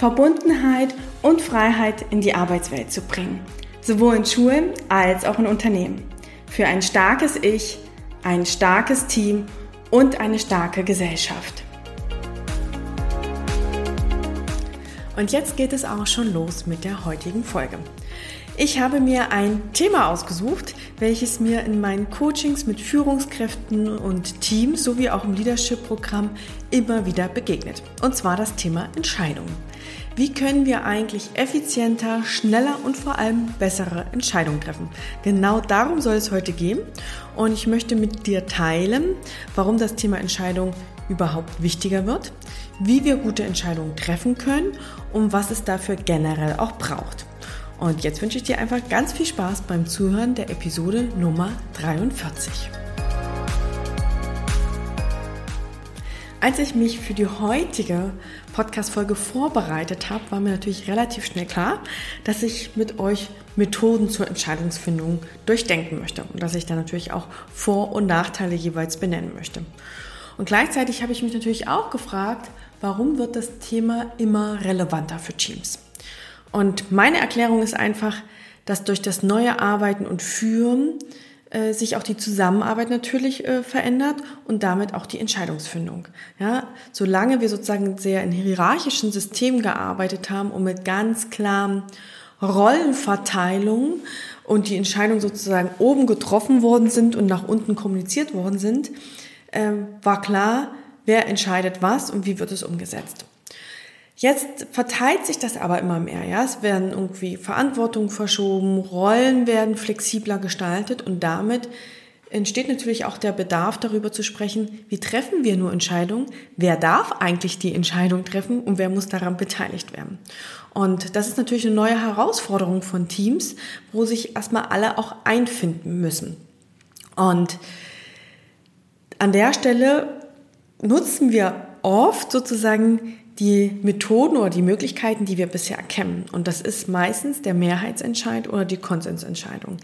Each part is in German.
Verbundenheit und Freiheit in die Arbeitswelt zu bringen, sowohl in Schulen als auch in Unternehmen. Für ein starkes Ich, ein starkes Team und eine starke Gesellschaft. Und jetzt geht es auch schon los mit der heutigen Folge. Ich habe mir ein Thema ausgesucht, welches mir in meinen Coachings mit Führungskräften und Teams sowie auch im Leadership-Programm immer wieder begegnet. Und zwar das Thema Entscheidungen. Wie können wir eigentlich effizienter, schneller und vor allem bessere Entscheidungen treffen? Genau darum soll es heute gehen. Und ich möchte mit dir teilen, warum das Thema Entscheidung überhaupt wichtiger wird, wie wir gute Entscheidungen treffen können und was es dafür generell auch braucht. Und jetzt wünsche ich dir einfach ganz viel Spaß beim Zuhören der Episode Nummer 43. Als ich mich für die heutige Podcast-Folge vorbereitet habe, war mir natürlich relativ schnell klar, dass ich mit euch Methoden zur Entscheidungsfindung durchdenken möchte und dass ich da natürlich auch Vor- und Nachteile jeweils benennen möchte. Und gleichzeitig habe ich mich natürlich auch gefragt, warum wird das Thema immer relevanter für Teams? Und meine Erklärung ist einfach, dass durch das neue Arbeiten und Führen äh, sich auch die Zusammenarbeit natürlich äh, verändert und damit auch die Entscheidungsfindung. Ja, solange wir sozusagen sehr in hierarchischen Systemen gearbeitet haben und mit ganz klaren Rollenverteilungen und die Entscheidungen sozusagen oben getroffen worden sind und nach unten kommuniziert worden sind, äh, war klar, wer entscheidet was und wie wird es umgesetzt. Jetzt verteilt sich das aber immer mehr. Ja? Es werden irgendwie Verantwortung verschoben, Rollen werden flexibler gestaltet und damit entsteht natürlich auch der Bedarf darüber zu sprechen, wie treffen wir nur Entscheidungen, wer darf eigentlich die Entscheidung treffen und wer muss daran beteiligt werden. Und das ist natürlich eine neue Herausforderung von Teams, wo sich erstmal alle auch einfinden müssen. Und an der Stelle nutzen wir oft sozusagen die Methoden oder die Möglichkeiten, die wir bisher kennen. Und das ist meistens der Mehrheitsentscheid oder die Konsensentscheidung.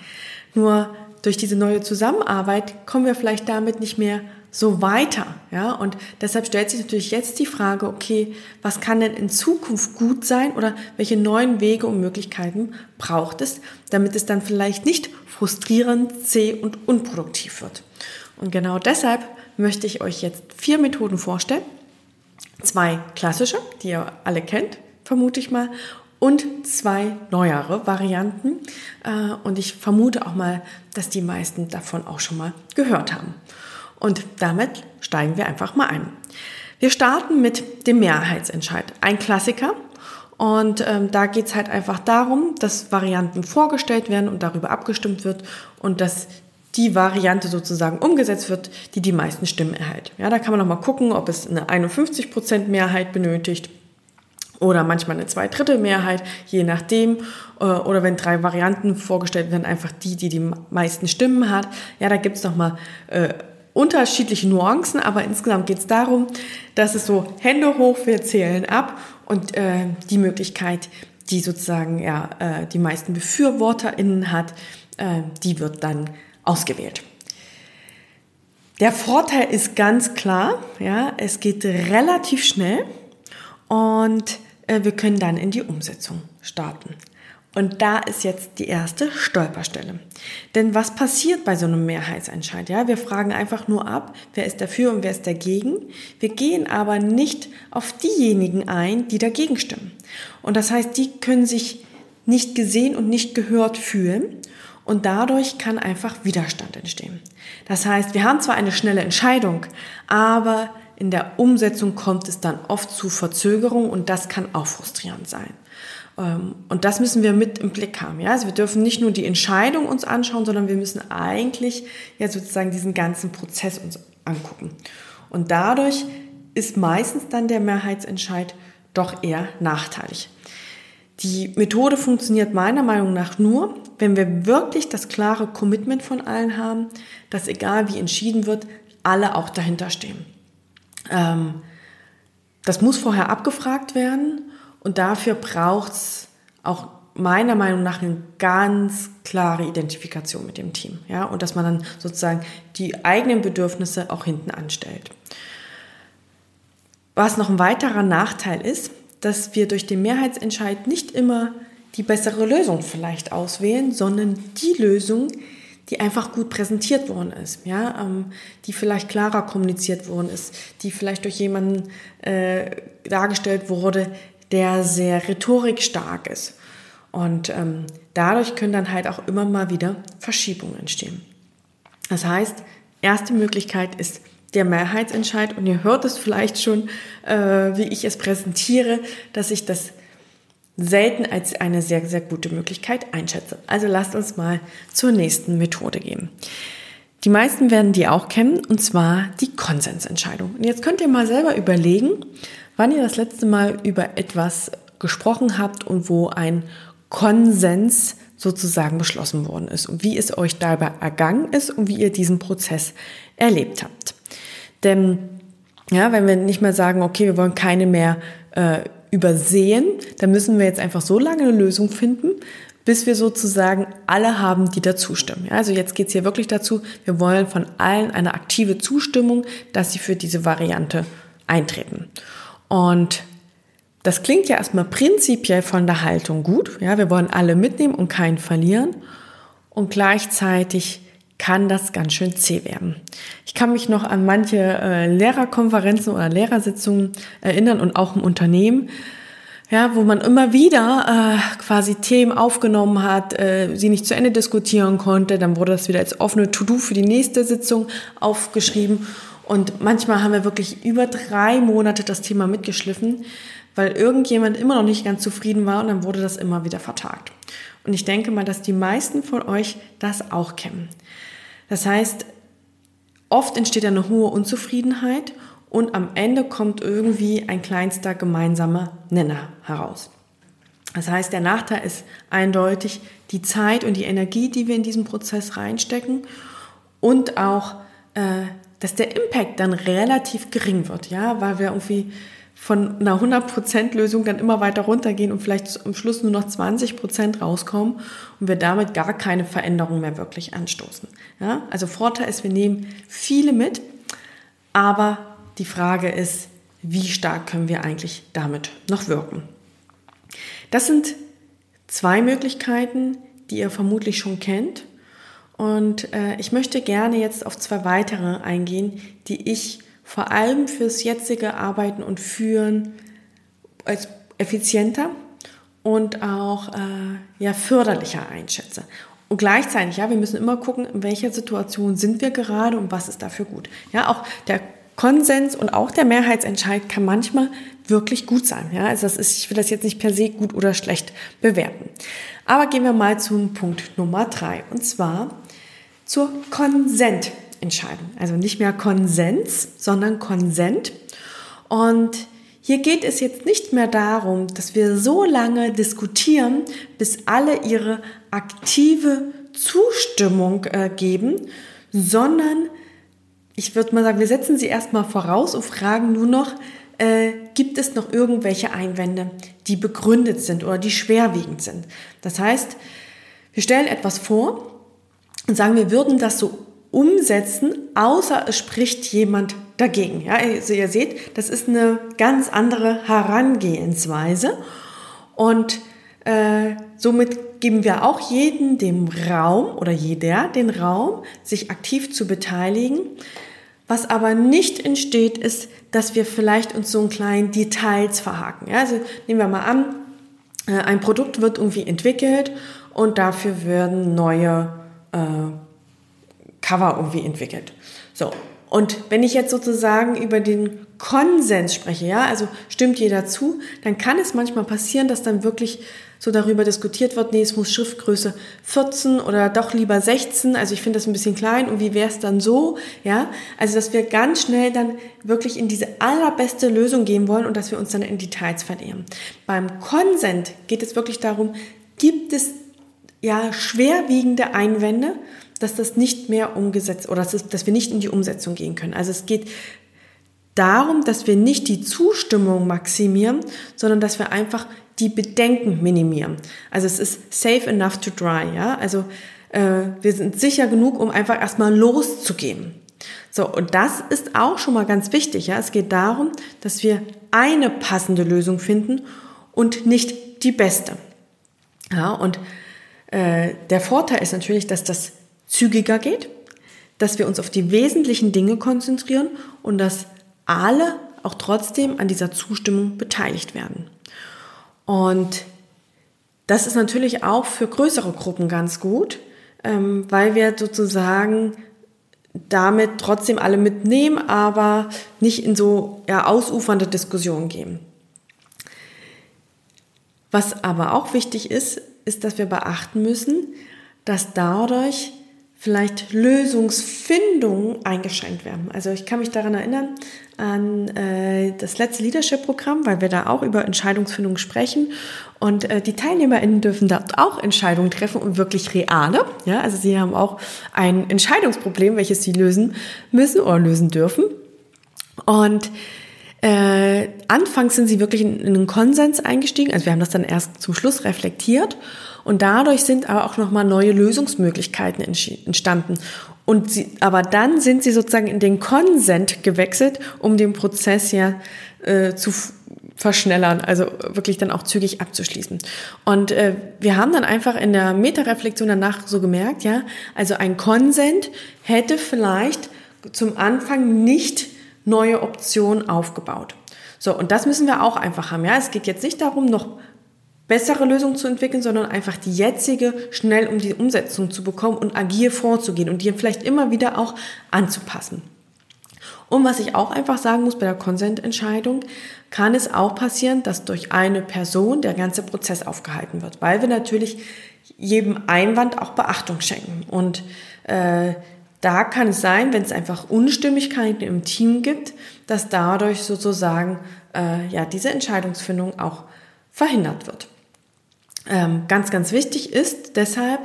Nur durch diese neue Zusammenarbeit kommen wir vielleicht damit nicht mehr so weiter, ja? Und deshalb stellt sich natürlich jetzt die Frage, okay, was kann denn in Zukunft gut sein oder welche neuen Wege und Möglichkeiten braucht es, damit es dann vielleicht nicht frustrierend, zäh und unproduktiv wird. Und genau deshalb möchte ich euch jetzt vier Methoden vorstellen, zwei klassische, die ihr alle kennt, vermute ich mal, und zwei neuere Varianten. Äh, und ich vermute auch mal, dass die meisten davon auch schon mal gehört haben. Und damit steigen wir einfach mal ein. Wir starten mit dem Mehrheitsentscheid. Ein Klassiker. Und ähm, da geht es halt einfach darum, dass Varianten vorgestellt werden und darüber abgestimmt wird und dass die Variante sozusagen umgesetzt wird, die die meisten Stimmen erhält. Ja, da kann man nochmal gucken, ob es eine 51% Mehrheit benötigt oder manchmal eine Zweidrittelmehrheit, je nachdem. Äh, oder wenn drei Varianten vorgestellt werden, einfach die, die die meisten Stimmen hat. Ja, da gibt es nochmal äh, unterschiedliche Nuancen, aber insgesamt geht es darum, dass es so Hände hoch, wir zählen ab und äh, die Möglichkeit, die sozusagen ja äh, die meisten BefürworterInnen hat, äh, die wird dann ausgewählt. Der Vorteil ist ganz klar, ja, es geht relativ schnell und äh, wir können dann in die Umsetzung starten. Und da ist jetzt die erste Stolperstelle. Denn was passiert bei so einem Mehrheitsentscheid? Ja, wir fragen einfach nur ab, wer ist dafür und wer ist dagegen. Wir gehen aber nicht auf diejenigen ein, die dagegen stimmen. Und das heißt, die können sich nicht gesehen und nicht gehört fühlen. Und dadurch kann einfach Widerstand entstehen. Das heißt, wir haben zwar eine schnelle Entscheidung, aber in der Umsetzung kommt es dann oft zu Verzögerung und das kann auch frustrierend sein. Ähm, und das müssen wir mit im Blick haben. Ja? Also wir dürfen nicht nur die Entscheidung uns anschauen, sondern wir müssen eigentlich ja sozusagen diesen ganzen Prozess uns angucken. Und dadurch ist meistens dann der Mehrheitsentscheid doch eher nachteilig. Die Methode funktioniert meiner Meinung nach nur, wenn wir wirklich das klare Commitment von allen haben, dass egal wie entschieden wird, alle auch dahinter stehen. Ähm, das muss vorher abgefragt werden und dafür braucht es auch meiner Meinung nach eine ganz klare Identifikation mit dem Team. Ja, und dass man dann sozusagen die eigenen Bedürfnisse auch hinten anstellt. Was noch ein weiterer Nachteil ist, dass wir durch den Mehrheitsentscheid nicht immer die bessere Lösung vielleicht auswählen, sondern die Lösung, die einfach gut präsentiert worden ist, ja, ähm, die vielleicht klarer kommuniziert worden ist, die vielleicht durch jemanden äh, dargestellt wurde, der sehr rhetorikstark ist. Und ähm, dadurch können dann halt auch immer mal wieder Verschiebungen entstehen. Das heißt, erste Möglichkeit ist der Mehrheitsentscheid und ihr hört es vielleicht schon, äh, wie ich es präsentiere, dass ich das selten als eine sehr, sehr gute Möglichkeit einschätze. Also lasst uns mal zur nächsten Methode gehen. Die meisten werden die auch kennen, und zwar die Konsensentscheidung. Und jetzt könnt ihr mal selber überlegen, wann ihr das letzte Mal über etwas gesprochen habt und wo ein Konsens sozusagen beschlossen worden ist und wie es euch dabei ergangen ist und wie ihr diesen Prozess erlebt habt. Denn ja, wenn wir nicht mehr sagen, okay, wir wollen keine mehr äh, übersehen, dann müssen wir jetzt einfach so lange eine Lösung finden, bis wir sozusagen alle haben, die da zustimmen. Ja, also jetzt geht's hier wirklich dazu, wir wollen von allen eine aktive Zustimmung, dass sie für diese Variante eintreten. Und das klingt ja erstmal prinzipiell von der Haltung gut. Ja, wir wollen alle mitnehmen und keinen verlieren. Und gleichzeitig kann das ganz schön zäh werden. Ich kann mich noch an manche äh, Lehrerkonferenzen oder Lehrersitzungen erinnern und auch im Unternehmen, ja, wo man immer wieder äh, quasi Themen aufgenommen hat, äh, sie nicht zu Ende diskutieren konnte, dann wurde das wieder als offene To-Do für die nächste Sitzung aufgeschrieben und manchmal haben wir wirklich über drei Monate das Thema mitgeschliffen, weil irgendjemand immer noch nicht ganz zufrieden war und dann wurde das immer wieder vertagt. Und ich denke mal, dass die meisten von euch das auch kennen. Das heißt, oft entsteht eine hohe Unzufriedenheit und am Ende kommt irgendwie ein kleinster gemeinsamer Nenner heraus. Das heißt, der Nachteil ist eindeutig die Zeit und die Energie, die wir in diesen Prozess reinstecken und auch, äh, dass der Impact dann relativ gering wird, ja, weil wir irgendwie von einer 100% Lösung dann immer weiter runtergehen und vielleicht am Schluss nur noch 20% rauskommen und wir damit gar keine Veränderung mehr wirklich anstoßen. Ja? Also Vorteil ist, wir nehmen viele mit, aber die Frage ist, wie stark können wir eigentlich damit noch wirken? Das sind zwei Möglichkeiten, die ihr vermutlich schon kennt. Und äh, ich möchte gerne jetzt auf zwei weitere eingehen, die ich vor allem fürs jetzige Arbeiten und Führen als effizienter und auch äh, ja, förderlicher einschätze. Und gleichzeitig, ja, wir müssen immer gucken, in welcher Situation sind wir gerade und was ist dafür gut. Ja, auch der Konsens und auch der Mehrheitsentscheid kann manchmal wirklich gut sein. Ja, also das ist, ich will das jetzt nicht per se gut oder schlecht bewerten. Aber gehen wir mal zum Punkt Nummer drei und zwar zur Konsent. Entscheidung. Also nicht mehr Konsens, sondern Konsent. Und hier geht es jetzt nicht mehr darum, dass wir so lange diskutieren, bis alle ihre aktive Zustimmung äh, geben, sondern ich würde mal sagen, wir setzen sie erstmal voraus und fragen nur noch, äh, gibt es noch irgendwelche Einwände, die begründet sind oder die schwerwiegend sind. Das heißt, wir stellen etwas vor und sagen, wir würden das so umsetzen, außer es spricht jemand dagegen. Ja, also ihr seht, das ist eine ganz andere Herangehensweise und äh, somit geben wir auch jeden dem Raum oder jeder den Raum, sich aktiv zu beteiligen. Was aber nicht entsteht, ist, dass wir vielleicht uns so in kleinen Details verhaken. Ja, also nehmen wir mal an, äh, ein Produkt wird irgendwie entwickelt und dafür werden neue äh, Cover irgendwie entwickelt. So, Und wenn ich jetzt sozusagen über den Konsens spreche, ja, also stimmt jeder zu, dann kann es manchmal passieren, dass dann wirklich so darüber diskutiert wird, nee, es muss Schriftgröße 14 oder doch lieber 16, also ich finde das ein bisschen klein. Und wie wäre es dann so, ja, also dass wir ganz schnell dann wirklich in diese allerbeste Lösung gehen wollen und dass wir uns dann in Details verlieren. Beim Konsent geht es wirklich darum, gibt es ja schwerwiegende Einwände, dass das nicht mehr umgesetzt oder dass, es, dass wir nicht in die Umsetzung gehen können. Also es geht darum, dass wir nicht die Zustimmung maximieren, sondern dass wir einfach die Bedenken minimieren. Also es ist safe enough to dry, ja. Also äh, wir sind sicher genug, um einfach erstmal loszugehen. So, und das ist auch schon mal ganz wichtig, ja. Es geht darum, dass wir eine passende Lösung finden und nicht die beste. Ja, und äh, der Vorteil ist natürlich, dass das zügiger geht, dass wir uns auf die wesentlichen Dinge konzentrieren und dass alle auch trotzdem an dieser Zustimmung beteiligt werden. Und das ist natürlich auch für größere Gruppen ganz gut, ähm, weil wir sozusagen damit trotzdem alle mitnehmen, aber nicht in so ja, ausufernde Diskussionen gehen. Was aber auch wichtig ist, ist, dass wir beachten müssen, dass dadurch vielleicht Lösungsfindungen eingeschränkt werden. Also ich kann mich daran erinnern an äh, das letzte Leadership-Programm, weil wir da auch über Entscheidungsfindung sprechen und äh, die TeilnehmerInnen dürfen dort auch Entscheidungen treffen und wirklich reale. Ja, also sie haben auch ein Entscheidungsproblem, welches sie lösen müssen oder lösen dürfen. Und äh, anfangs sind sie wirklich in, in einen Konsens eingestiegen, also wir haben das dann erst zum Schluss reflektiert und dadurch sind aber auch nochmal neue Lösungsmöglichkeiten entstanden. Und sie, aber dann sind sie sozusagen in den Konsent gewechselt, um den Prozess ja äh, zu verschnellern, also wirklich dann auch zügig abzuschließen. Und äh, wir haben dann einfach in der Metareflexion danach so gemerkt, ja, also ein Konsent hätte vielleicht zum Anfang nicht neue Optionen aufgebaut. So, und das müssen wir auch einfach haben. Ja, es geht jetzt nicht darum, noch bessere Lösungen zu entwickeln, sondern einfach die jetzige schnell um die Umsetzung zu bekommen und agil vorzugehen und die vielleicht immer wieder auch anzupassen. Und was ich auch einfach sagen muss bei der Konsententscheidung, kann es auch passieren, dass durch eine Person der ganze Prozess aufgehalten wird, weil wir natürlich jedem Einwand auch Beachtung schenken. Und äh, da kann es sein, wenn es einfach Unstimmigkeiten im Team gibt, dass dadurch sozusagen äh, ja diese Entscheidungsfindung auch verhindert wird. Ähm, ganz, ganz wichtig ist deshalb,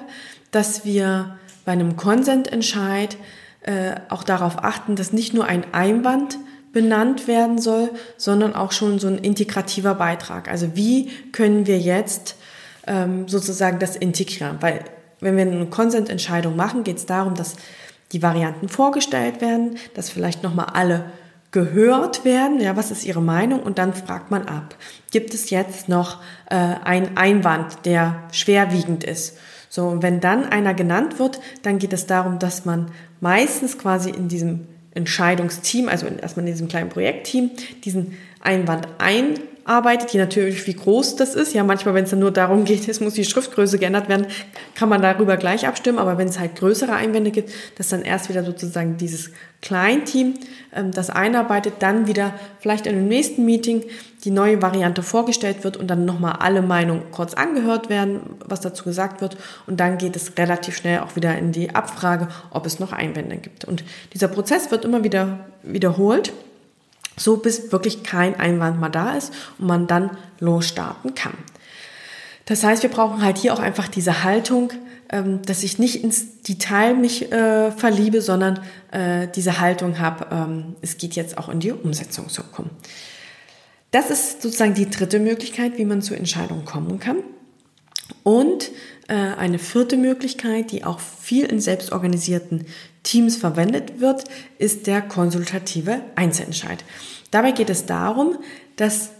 dass wir bei einem Konsententscheid äh, auch darauf achten, dass nicht nur ein Einwand benannt werden soll, sondern auch schon so ein integrativer Beitrag. Also wie können wir jetzt ähm, sozusagen das integrieren? Weil wenn wir eine Konsententscheidung machen, geht es darum, dass die Varianten vorgestellt werden, dass vielleicht nochmal alle gehört werden, ja, was ist Ihre Meinung? Und dann fragt man ab, gibt es jetzt noch äh, einen Einwand, der schwerwiegend ist? So, und wenn dann einer genannt wird, dann geht es darum, dass man meistens quasi in diesem Entscheidungsteam, also erstmal in diesem kleinen Projektteam, diesen Einwand ein arbeitet, je natürlich wie groß das ist. Ja, manchmal, wenn es dann nur darum geht, es muss die Schriftgröße geändert werden, kann man darüber gleich abstimmen. Aber wenn es halt größere Einwände gibt, dass dann erst wieder sozusagen dieses Kleinteam ähm, das einarbeitet, dann wieder vielleicht in dem nächsten Meeting die neue Variante vorgestellt wird und dann nochmal alle Meinungen kurz angehört werden, was dazu gesagt wird. Und dann geht es relativ schnell auch wieder in die Abfrage, ob es noch Einwände gibt. Und dieser Prozess wird immer wieder wiederholt so bis wirklich kein Einwand mehr da ist und man dann losstarten kann. Das heißt, wir brauchen halt hier auch einfach diese Haltung, ähm, dass ich nicht ins Detail mich äh, verliebe, sondern äh, diese Haltung habe, ähm, es geht jetzt auch in die Umsetzung zu kommen. Das ist sozusagen die dritte Möglichkeit, wie man zu Entscheidungen kommen kann. Und äh, eine vierte Möglichkeit, die auch viel in selbstorganisierten Teams verwendet wird, ist der konsultative Einzelentscheid. Dabei geht es darum, dass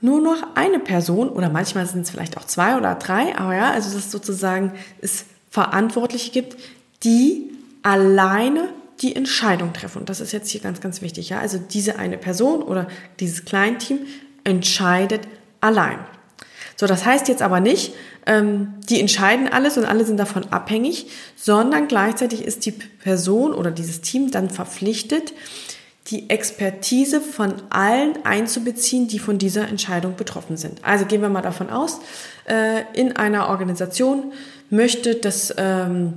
nur noch eine Person oder manchmal sind es vielleicht auch zwei oder drei, aber ja, also dass sozusagen es Verantwortliche gibt, die alleine die Entscheidung treffen. Und das ist jetzt hier ganz, ganz wichtig. Ja? Also diese eine Person oder dieses Kleinteam entscheidet allein. So, das heißt jetzt aber nicht, ähm, die entscheiden alles und alle sind davon abhängig, sondern gleichzeitig ist die Person oder dieses Team dann verpflichtet, die Expertise von allen einzubeziehen, die von dieser Entscheidung betroffen sind. Also gehen wir mal davon aus, äh, in einer Organisation möchte das, ähm,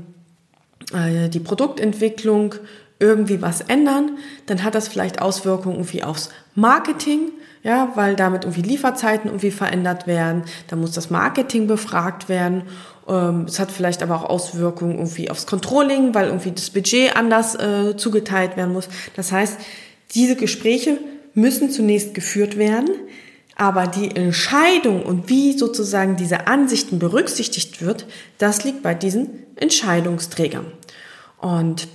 äh, die Produktentwicklung irgendwie was ändern, dann hat das vielleicht Auswirkungen irgendwie aufs Marketing, ja, weil damit irgendwie Lieferzeiten irgendwie verändert werden, dann muss das Marketing befragt werden. Ähm, es hat vielleicht aber auch Auswirkungen irgendwie aufs Controlling, weil irgendwie das Budget anders äh, zugeteilt werden muss. Das heißt, diese Gespräche müssen zunächst geführt werden, aber die Entscheidung und wie sozusagen diese Ansichten berücksichtigt wird, das liegt bei diesen Entscheidungsträgern. Und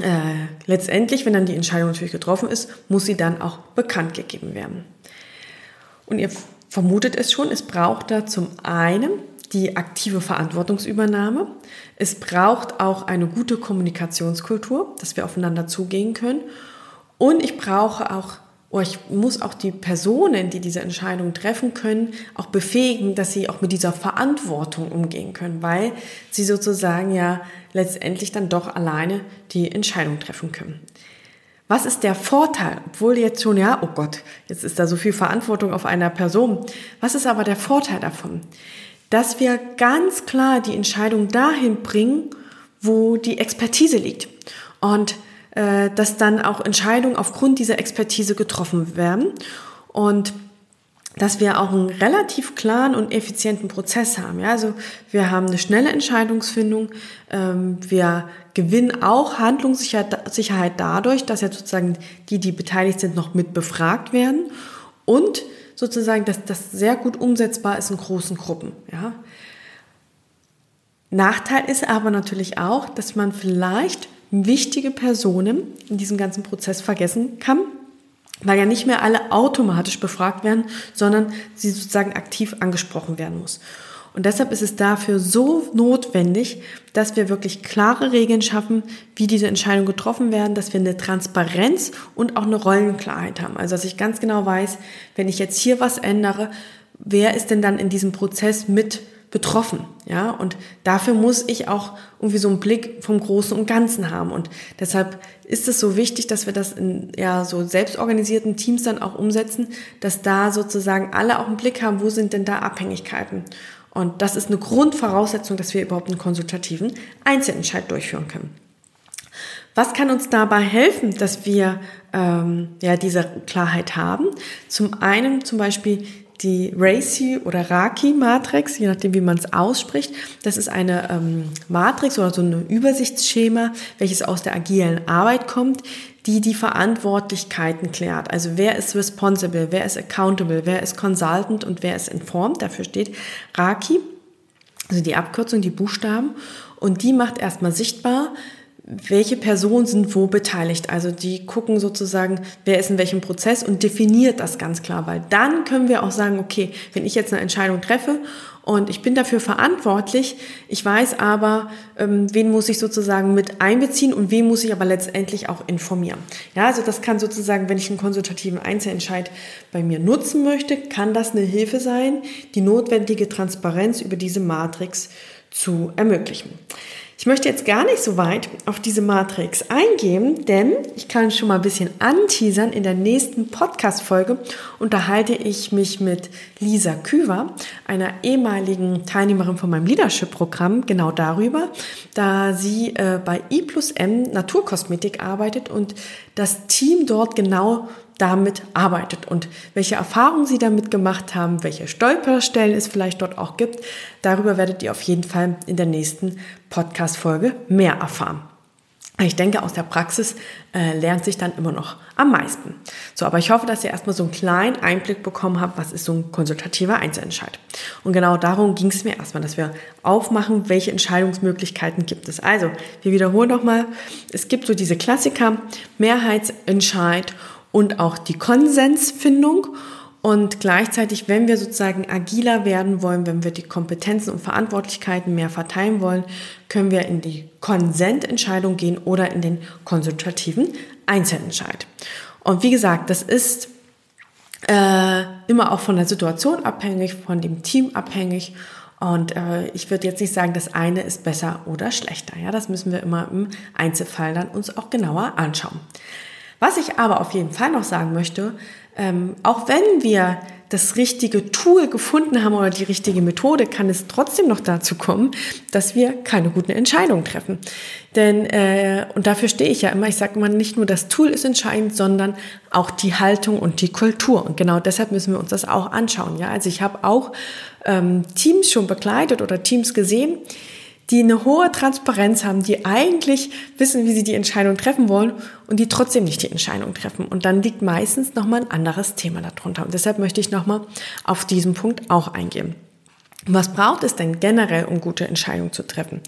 äh, letztendlich, wenn dann die Entscheidung natürlich getroffen ist, muss sie dann auch bekannt gegeben werden. Und ihr vermutet es schon, es braucht da zum einen die aktive Verantwortungsübernahme. Es braucht auch eine gute Kommunikationskultur, dass wir aufeinander zugehen können. Und ich brauche auch oder oh, ich muss auch die Personen, die diese Entscheidung treffen können, auch befähigen, dass sie auch mit dieser Verantwortung umgehen können, weil sie sozusagen ja letztendlich dann doch alleine die Entscheidung treffen können. Was ist der Vorteil? Obwohl jetzt schon, ja, oh Gott, jetzt ist da so viel Verantwortung auf einer Person. Was ist aber der Vorteil davon? Dass wir ganz klar die Entscheidung dahin bringen, wo die Expertise liegt. Und äh, dass dann auch Entscheidungen aufgrund dieser Expertise getroffen werden und dass wir auch einen relativ klaren und effizienten Prozess haben. Ja, also wir haben eine schnelle Entscheidungsfindung. Ähm, wir gewinnen auch Handlungssicherheit dadurch, dass ja sozusagen die, die beteiligt sind, noch mit befragt werden und sozusagen, dass das sehr gut umsetzbar ist in großen Gruppen. Ja. Nachteil ist aber natürlich auch, dass man vielleicht wichtige Personen in diesem ganzen Prozess vergessen kann, weil ja nicht mehr alle automatisch befragt werden, sondern sie sozusagen aktiv angesprochen werden muss. Und deshalb ist es dafür so notwendig, dass wir wirklich klare Regeln schaffen, wie diese Entscheidungen getroffen werden, dass wir eine Transparenz und auch eine Rollenklarheit haben. Also dass ich ganz genau weiß, wenn ich jetzt hier was ändere, wer ist denn dann in diesem Prozess mit betroffen, ja, und dafür muss ich auch irgendwie so einen Blick vom Großen und Ganzen haben und deshalb ist es so wichtig, dass wir das in ja so selbstorganisierten Teams dann auch umsetzen, dass da sozusagen alle auch einen Blick haben, wo sind denn da Abhängigkeiten und das ist eine Grundvoraussetzung, dass wir überhaupt einen konsultativen Einzelentscheid durchführen können. Was kann uns dabei helfen, dass wir ähm, ja diese Klarheit haben? Zum einen zum Beispiel die RACI oder RACI-Matrix, je nachdem, wie man es ausspricht. Das ist eine ähm, Matrix oder so ein Übersichtsschema, welches aus der agilen Arbeit kommt, die die Verantwortlichkeiten klärt. Also wer ist responsible, wer ist accountable, wer ist consultant und wer ist informed. Dafür steht RACI, also die Abkürzung, die Buchstaben. Und die macht erstmal sichtbar, welche Personen sind wo beteiligt. Also die gucken sozusagen, wer ist in welchem Prozess und definiert das ganz klar, weil dann können wir auch sagen, okay, wenn ich jetzt eine Entscheidung treffe und ich bin dafür verantwortlich, ich weiß aber, ähm, wen muss ich sozusagen mit einbeziehen und wen muss ich aber letztendlich auch informieren. Ja, also das kann sozusagen, wenn ich einen konsultativen Einzelentscheid bei mir nutzen möchte, kann das eine Hilfe sein, die notwendige Transparenz über diese Matrix zu ermöglichen. Ich möchte jetzt gar nicht so weit auf diese Matrix eingehen, denn ich kann schon mal ein bisschen anteasern. In der nächsten Podcast-Folge unterhalte ich mich mit Lisa Küver, einer ehemaligen Teilnehmerin von meinem Leadership-Programm, genau darüber, da sie äh, bei I plus M Naturkosmetik arbeitet und das Team dort genau damit arbeitet und welche Erfahrungen sie damit gemacht haben, welche Stolperstellen es vielleicht dort auch gibt. Darüber werdet ihr auf jeden Fall in der nächsten Podcast-Folge mehr erfahren. Ich denke, aus der Praxis äh, lernt sich dann immer noch am meisten. So, aber ich hoffe, dass ihr erstmal so einen kleinen Einblick bekommen habt, was ist so ein konsultativer Einzelentscheid. Und genau darum ging es mir erstmal, dass wir aufmachen, welche Entscheidungsmöglichkeiten gibt es. Also, wir wiederholen nochmal, es gibt so diese Klassiker, Mehrheitsentscheid und auch die Konsensfindung. Und gleichzeitig, wenn wir sozusagen agiler werden wollen, wenn wir die Kompetenzen und Verantwortlichkeiten mehr verteilen wollen, können wir in die Konsententscheidung gehen oder in den konsultativen Einzelentscheid. Und wie gesagt, das ist äh, immer auch von der Situation abhängig, von dem Team abhängig. Und äh, ich würde jetzt nicht sagen, das eine ist besser oder schlechter. Ja, das müssen wir immer im Einzelfall dann uns auch genauer anschauen. Was ich aber auf jeden Fall noch sagen möchte, ähm, auch wenn wir das richtige Tool gefunden haben oder die richtige Methode, kann es trotzdem noch dazu kommen, dass wir keine guten Entscheidungen treffen. Denn, äh, und dafür stehe ich ja immer, ich sage immer, nicht nur das Tool ist entscheidend, sondern auch die Haltung und die Kultur. Und genau deshalb müssen wir uns das auch anschauen. Ja, also ich habe auch ähm, Teams schon begleitet oder Teams gesehen, die eine hohe Transparenz haben, die eigentlich wissen, wie sie die Entscheidung treffen wollen und die trotzdem nicht die Entscheidung treffen. Und dann liegt meistens nochmal ein anderes Thema darunter. Und deshalb möchte ich nochmal auf diesen Punkt auch eingehen. Was braucht es denn generell, um gute Entscheidungen zu treffen?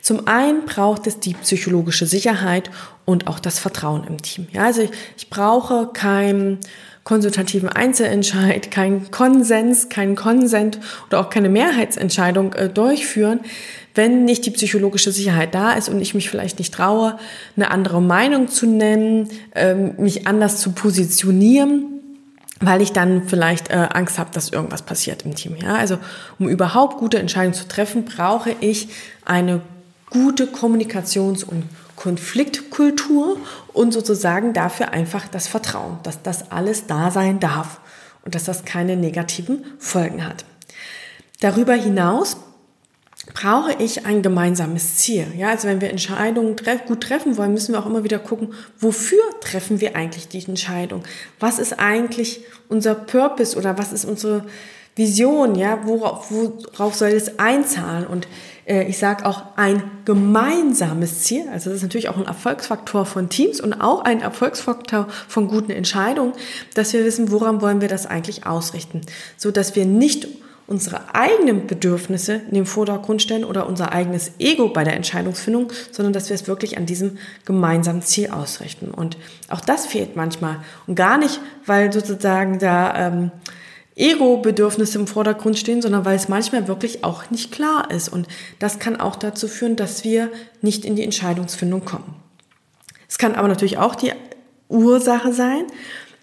Zum einen braucht es die psychologische Sicherheit und auch das Vertrauen im Team. Ja, also ich, ich brauche kein konsultativen Einzelentscheid, keinen Konsens, keinen Konsent oder auch keine Mehrheitsentscheidung äh, durchführen, wenn nicht die psychologische Sicherheit da ist und ich mich vielleicht nicht traue, eine andere Meinung zu nennen, ähm, mich anders zu positionieren, weil ich dann vielleicht äh, Angst habe, dass irgendwas passiert im Team. Ja? Also um überhaupt gute Entscheidungen zu treffen, brauche ich eine gute Kommunikations- und Konfliktkultur und sozusagen dafür einfach das Vertrauen, dass das alles da sein darf und dass das keine negativen Folgen hat. Darüber hinaus brauche ich ein gemeinsames Ziel. Ja, also wenn wir Entscheidungen treff, gut treffen wollen, müssen wir auch immer wieder gucken, wofür treffen wir eigentlich die Entscheidung? Was ist eigentlich unser Purpose oder was ist unsere Vision? Ja, worauf, worauf soll es einzahlen? Und äh, ich sage auch ein gemeinsames Ziel. Also das ist natürlich auch ein Erfolgsfaktor von Teams und auch ein Erfolgsfaktor von guten Entscheidungen, dass wir wissen, woran wollen wir das eigentlich ausrichten, so dass wir nicht unsere eigenen Bedürfnisse in den Vordergrund stellen oder unser eigenes Ego bei der Entscheidungsfindung, sondern dass wir es wirklich an diesem gemeinsamen Ziel ausrichten. Und auch das fehlt manchmal. Und gar nicht, weil sozusagen da ähm, Ego-Bedürfnisse im Vordergrund stehen, sondern weil es manchmal wirklich auch nicht klar ist. Und das kann auch dazu führen, dass wir nicht in die Entscheidungsfindung kommen. Es kann aber natürlich auch die Ursache sein,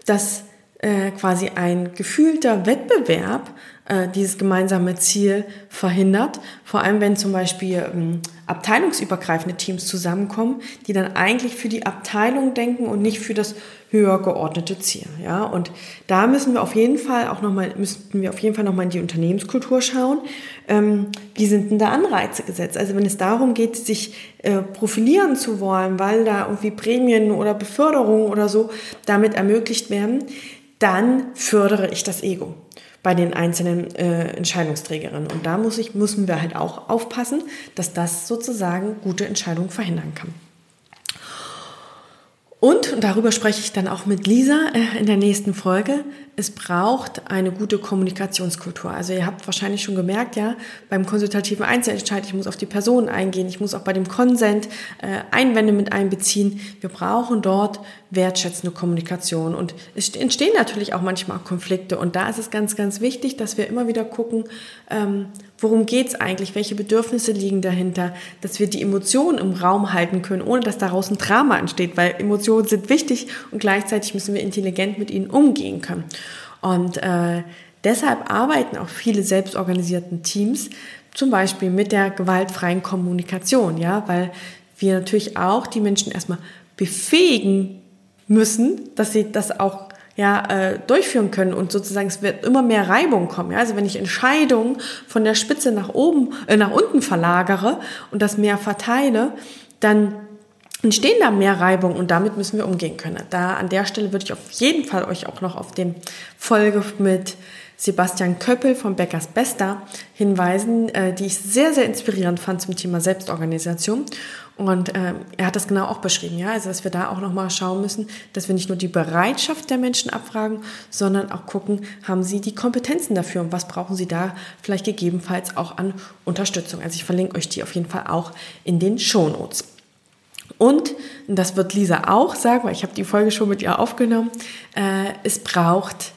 dass äh, quasi ein gefühlter Wettbewerb äh, dieses gemeinsame Ziel verhindert. Vor allem, wenn zum Beispiel ähm, abteilungsübergreifende Teams zusammenkommen, die dann eigentlich für die Abteilung denken und nicht für das höher geordnete Ziel. Ja, und da müssen wir auf jeden Fall auch nochmal, müssten wir auf jeden Fall nochmal in die Unternehmenskultur schauen. Ähm, wie sind denn da Anreize gesetzt? Also wenn es darum geht, sich äh, profilieren zu wollen, weil da irgendwie Prämien oder Beförderungen oder so damit ermöglicht werden, dann fördere ich das Ego bei den einzelnen äh, Entscheidungsträgerinnen. Und da muss ich, müssen wir halt auch aufpassen, dass das sozusagen gute Entscheidungen verhindern kann. Und, und darüber spreche ich dann auch mit Lisa äh, in der nächsten Folge, es braucht eine gute Kommunikationskultur. Also ihr habt wahrscheinlich schon gemerkt, ja, beim konsultativen Einzelentscheid, ich muss auf die Person eingehen, ich muss auch bei dem Konsent äh, Einwände mit einbeziehen. Wir brauchen dort wertschätzende Kommunikation. Und es entstehen natürlich auch manchmal Konflikte. Und da ist es ganz, ganz wichtig, dass wir immer wieder gucken, ähm, worum geht's eigentlich, welche Bedürfnisse liegen dahinter, dass wir die Emotionen im Raum halten können, ohne dass daraus ein Drama entsteht, weil Emotionen sind wichtig und gleichzeitig müssen wir intelligent mit ihnen umgehen können. Und äh, deshalb arbeiten auch viele selbstorganisierten Teams zum Beispiel mit der gewaltfreien Kommunikation, ja, weil wir natürlich auch die Menschen erstmal befähigen müssen, dass sie das auch ja, äh, durchführen können und sozusagen es wird immer mehr Reibung kommen. Ja? Also wenn ich Entscheidungen von der Spitze nach oben, äh, nach unten verlagere und das mehr verteile, dann entstehen da mehr Reibung und damit müssen wir umgehen können. Da an der Stelle würde ich auf jeden Fall euch auch noch auf den Folge mit Sebastian Köppel von Beckers Bester hinweisen, äh, die ich sehr, sehr inspirierend fand zum Thema Selbstorganisation. Und äh, er hat das genau auch beschrieben, ja, also dass wir da auch nochmal schauen müssen, dass wir nicht nur die Bereitschaft der Menschen abfragen, sondern auch gucken, haben sie die Kompetenzen dafür und was brauchen sie da vielleicht gegebenenfalls auch an Unterstützung. Also ich verlinke euch die auf jeden Fall auch in den Show Notes. Und, das wird Lisa auch sagen, weil ich habe die Folge schon mit ihr aufgenommen, äh, es braucht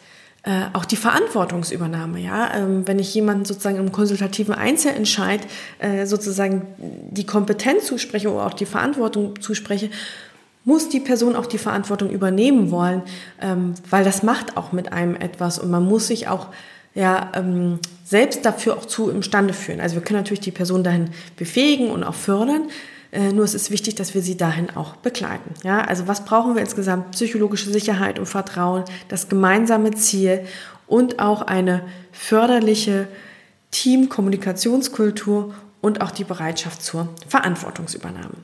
äh, auch die Verantwortungsübernahme. Ja? Ähm, wenn ich jemanden sozusagen im konsultativen Einzelentscheid äh, sozusagen die Kompetenz zuspreche oder auch die Verantwortung zuspreche, muss die Person auch die Verantwortung übernehmen wollen, ähm, weil das macht auch mit einem etwas und man muss sich auch ja, ähm, selbst dafür auch zu imstande führen. Also wir können natürlich die Person dahin befähigen und auch fördern, nur es ist wichtig, dass wir sie dahin auch begleiten. Ja, also was brauchen wir insgesamt? Psychologische Sicherheit und Vertrauen, das gemeinsame Ziel und auch eine förderliche Teamkommunikationskultur und auch die Bereitschaft zur Verantwortungsübernahme.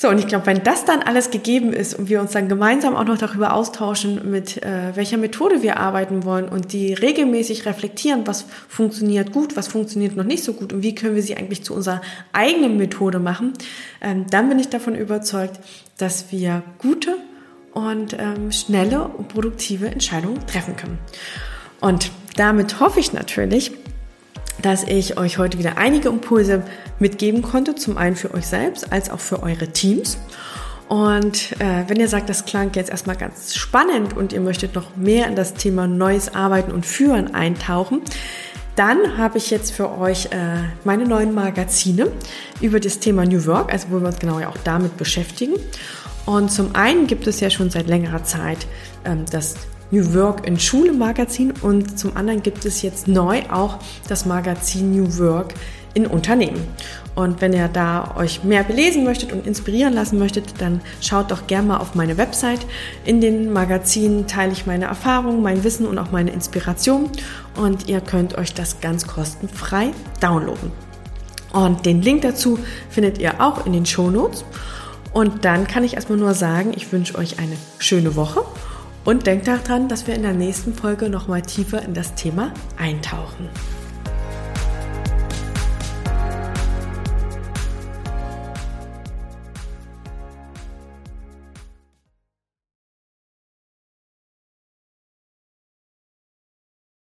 So, und ich glaube, wenn das dann alles gegeben ist und wir uns dann gemeinsam auch noch darüber austauschen, mit äh, welcher Methode wir arbeiten wollen und die regelmäßig reflektieren, was funktioniert gut, was funktioniert noch nicht so gut und wie können wir sie eigentlich zu unserer eigenen Methode machen, ähm, dann bin ich davon überzeugt, dass wir gute und ähm, schnelle und produktive Entscheidungen treffen können. Und damit hoffe ich natürlich, dass ich euch heute wieder einige Impulse mitgeben konnte, zum einen für euch selbst als auch für eure Teams. Und äh, wenn ihr sagt, das klang jetzt erstmal ganz spannend und ihr möchtet noch mehr in das Thema neues Arbeiten und Führen eintauchen, dann habe ich jetzt für euch äh, meine neuen Magazine über das Thema New Work, also wo wir uns genau ja auch damit beschäftigen. Und zum einen gibt es ja schon seit längerer Zeit ähm, das New Work in Schule Magazin und zum anderen gibt es jetzt neu auch das Magazin New Work in Unternehmen. Und wenn ihr da euch mehr belesen möchtet und inspirieren lassen möchtet, dann schaut doch gerne mal auf meine Website. In den Magazinen teile ich meine Erfahrungen, mein Wissen und auch meine Inspiration und ihr könnt euch das ganz kostenfrei downloaden. Und den Link dazu findet ihr auch in den Show Notes. Und dann kann ich erstmal nur sagen, ich wünsche euch eine schöne Woche und denkt daran, dass wir in der nächsten Folge nochmal tiefer in das Thema eintauchen.